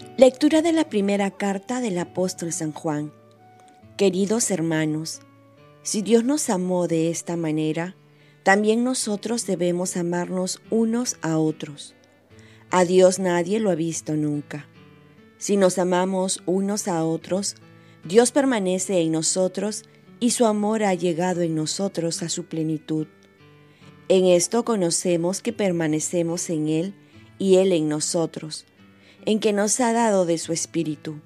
Lectura de la primera carta del apóstol San Juan. Queridos hermanos, si Dios nos amó de esta manera, también nosotros debemos amarnos unos a otros. A Dios nadie lo ha visto nunca. Si nos amamos unos a otros, Dios permanece en nosotros y su amor ha llegado en nosotros a su plenitud. En esto conocemos que permanecemos en Él y Él en nosotros en que nos ha dado de su Espíritu.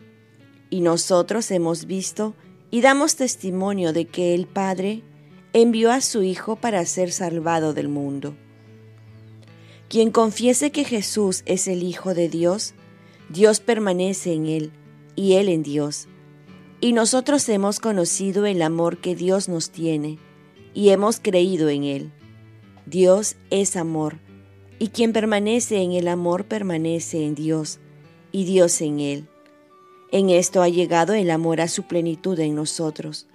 Y nosotros hemos visto y damos testimonio de que el Padre envió a su Hijo para ser salvado del mundo. Quien confiese que Jesús es el Hijo de Dios, Dios permanece en él y él en Dios. Y nosotros hemos conocido el amor que Dios nos tiene y hemos creído en él. Dios es amor, y quien permanece en el amor permanece en Dios y Dios en él. En esto ha llegado el amor a su plenitud en nosotros,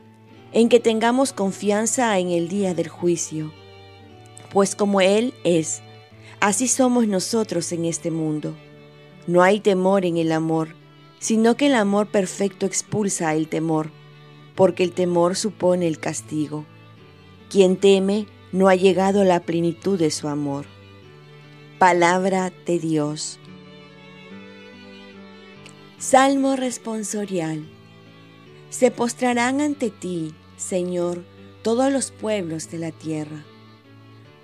en que tengamos confianza en el día del juicio. Pues como Él es, así somos nosotros en este mundo. No hay temor en el amor, sino que el amor perfecto expulsa el temor, porque el temor supone el castigo. Quien teme no ha llegado a la plenitud de su amor. Palabra de Dios. Salmo responsorial. Se postrarán ante ti, Señor, todos los pueblos de la tierra.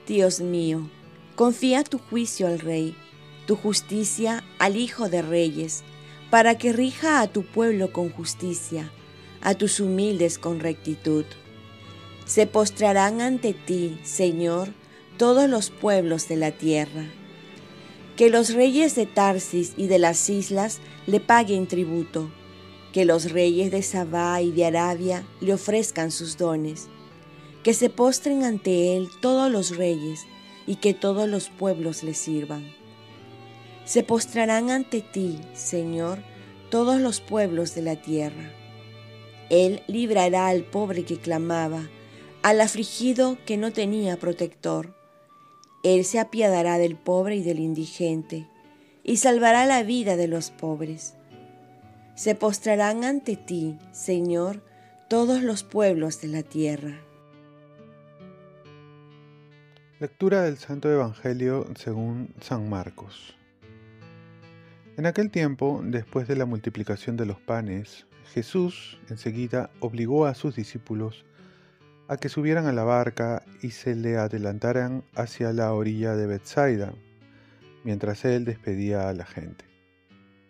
Dios mío, confía tu juicio al Rey, tu justicia al Hijo de Reyes, para que rija a tu pueblo con justicia, a tus humildes con rectitud. Se postrarán ante ti, Señor, todos los pueblos de la tierra que los reyes de Tarsis y de las islas le paguen tributo, que los reyes de Sabá y de Arabia le ofrezcan sus dones, que se postren ante él todos los reyes y que todos los pueblos le sirvan. Se postrarán ante ti, Señor, todos los pueblos de la tierra. Él librará al pobre que clamaba, al afligido que no tenía protector él se apiadará del pobre y del indigente, y salvará la vida de los pobres. Se postrarán ante ti, Señor, todos los pueblos de la tierra. Lectura del Santo Evangelio según San Marcos. En aquel tiempo, después de la multiplicación de los panes, Jesús enseguida obligó a sus discípulos a que subieran a la barca y se le adelantaran hacia la orilla de Bethsaida, mientras él despedía a la gente.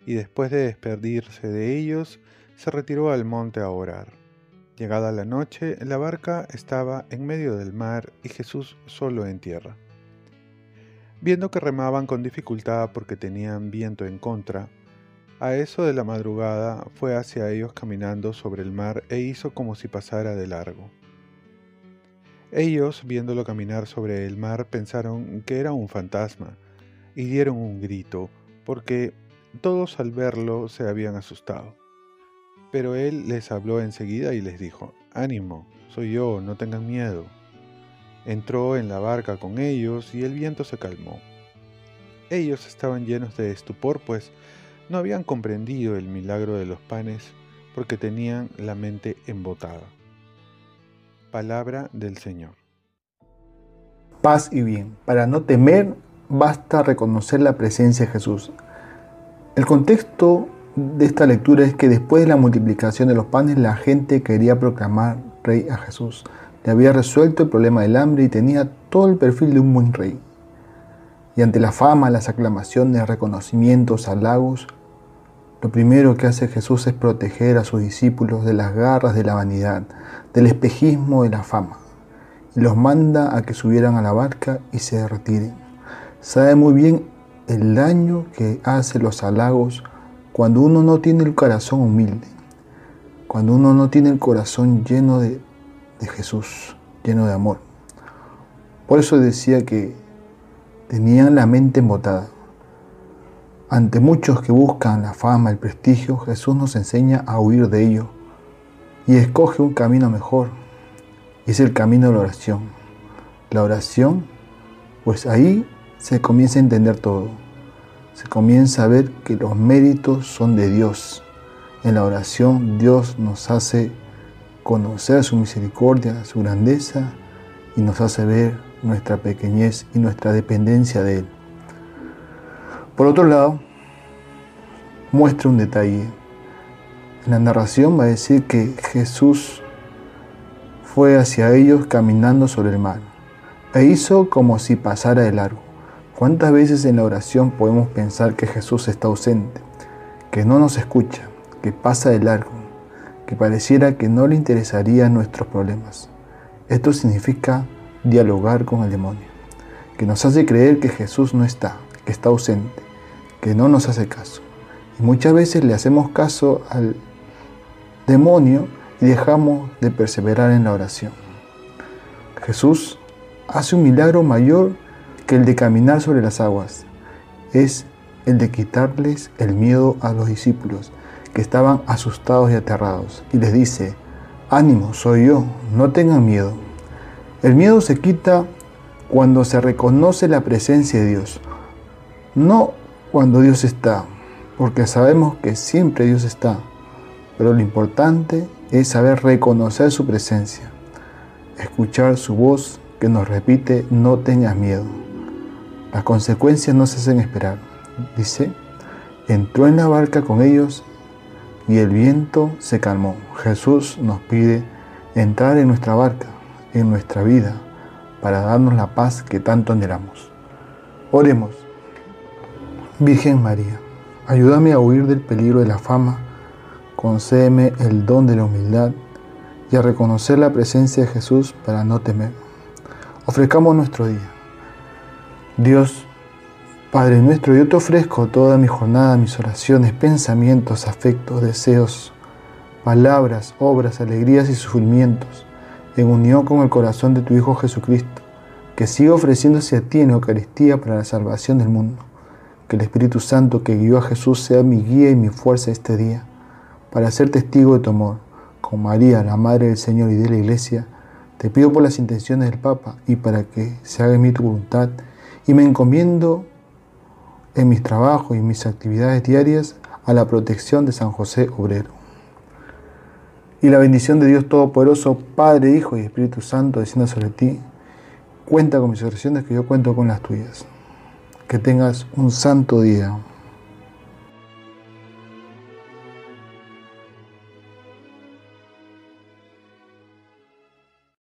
Y después de despedirse de ellos, se retiró al monte a orar. Llegada la noche, la barca estaba en medio del mar y Jesús solo en tierra. Viendo que remaban con dificultad porque tenían viento en contra, a eso de la madrugada fue hacia ellos caminando sobre el mar e hizo como si pasara de largo. Ellos, viéndolo caminar sobre el mar, pensaron que era un fantasma y dieron un grito, porque todos al verlo se habían asustado. Pero él les habló enseguida y les dijo, Ánimo, soy yo, no tengan miedo. Entró en la barca con ellos y el viento se calmó. Ellos estaban llenos de estupor, pues no habían comprendido el milagro de los panes, porque tenían la mente embotada. Palabra del Señor. Paz y bien. Para no temer, basta reconocer la presencia de Jesús. El contexto de esta lectura es que después de la multiplicación de los panes, la gente quería proclamar rey a Jesús. Le había resuelto el problema del hambre y tenía todo el perfil de un buen rey. Y ante la fama, las aclamaciones, reconocimientos, halagos, lo primero que hace Jesús es proteger a sus discípulos de las garras de la vanidad, del espejismo de la fama, y los manda a que subieran a la barca y se retiren. Sabe muy bien el daño que hace los halagos cuando uno no tiene el corazón humilde, cuando uno no tiene el corazón lleno de, de Jesús, lleno de amor. Por eso decía que tenían la mente embotada. Ante muchos que buscan la fama, el prestigio, Jesús nos enseña a huir de ello y escoge un camino mejor. Es el camino de la oración. La oración, pues ahí se comienza a entender todo. se comienza a ver que los méritos son de Dios. En la oración Dios nos hace conocer su misericordia, su grandeza y nos hace ver nuestra pequeñez y nuestra dependencia de Él. Por otro lado, muestra un detalle. En la narración va a decir que Jesús fue hacia ellos caminando sobre el mar e hizo como si pasara de largo. ¿Cuántas veces en la oración podemos pensar que Jesús está ausente, que no nos escucha, que pasa de largo, que pareciera que no le interesarían nuestros problemas? Esto significa dialogar con el demonio, que nos hace creer que Jesús no está, que está ausente, que no nos hace caso. Y muchas veces le hacemos caso al demonio y dejamos de perseverar en la oración. Jesús hace un milagro mayor que el de caminar sobre las aguas. Es el de quitarles el miedo a los discípulos que estaban asustados y aterrados. Y les dice, ánimo, soy yo, no tengan miedo. El miedo se quita cuando se reconoce la presencia de Dios, no cuando Dios está, porque sabemos que siempre Dios está, pero lo importante es saber reconocer su presencia, escuchar su voz que nos repite, no tengas miedo. Las consecuencias no se hacen esperar. Dice, entró en la barca con ellos y el viento se calmó. Jesús nos pide entrar en nuestra barca, en nuestra vida, para darnos la paz que tanto anhelamos. Oremos. Virgen María, ayúdame a huir del peligro de la fama, concédeme el don de la humildad y a reconocer la presencia de Jesús para no temer. Ofrezcamos nuestro día. Dios, Padre nuestro, yo te ofrezco toda mi jornada, mis oraciones, pensamientos, afectos, deseos, palabras, obras, alegrías y sufrimientos, en unión con el corazón de tu Hijo Jesucristo, que siga ofreciéndose a ti en Eucaristía para la salvación del mundo. Que el Espíritu Santo que guió a Jesús sea mi guía y mi fuerza este día, para ser testigo de tu amor. Con María, la Madre del Señor y de la Iglesia, te pido por las intenciones del Papa y para que se haga en mí tu voluntad, y me encomiendo en mis trabajos y mis actividades diarias a la protección de San José Obrero. Y la bendición de Dios Todopoderoso, Padre, Hijo y Espíritu Santo, descienda sobre ti. Cuenta con mis oraciones que yo cuento con las tuyas. Que tengas un santo día.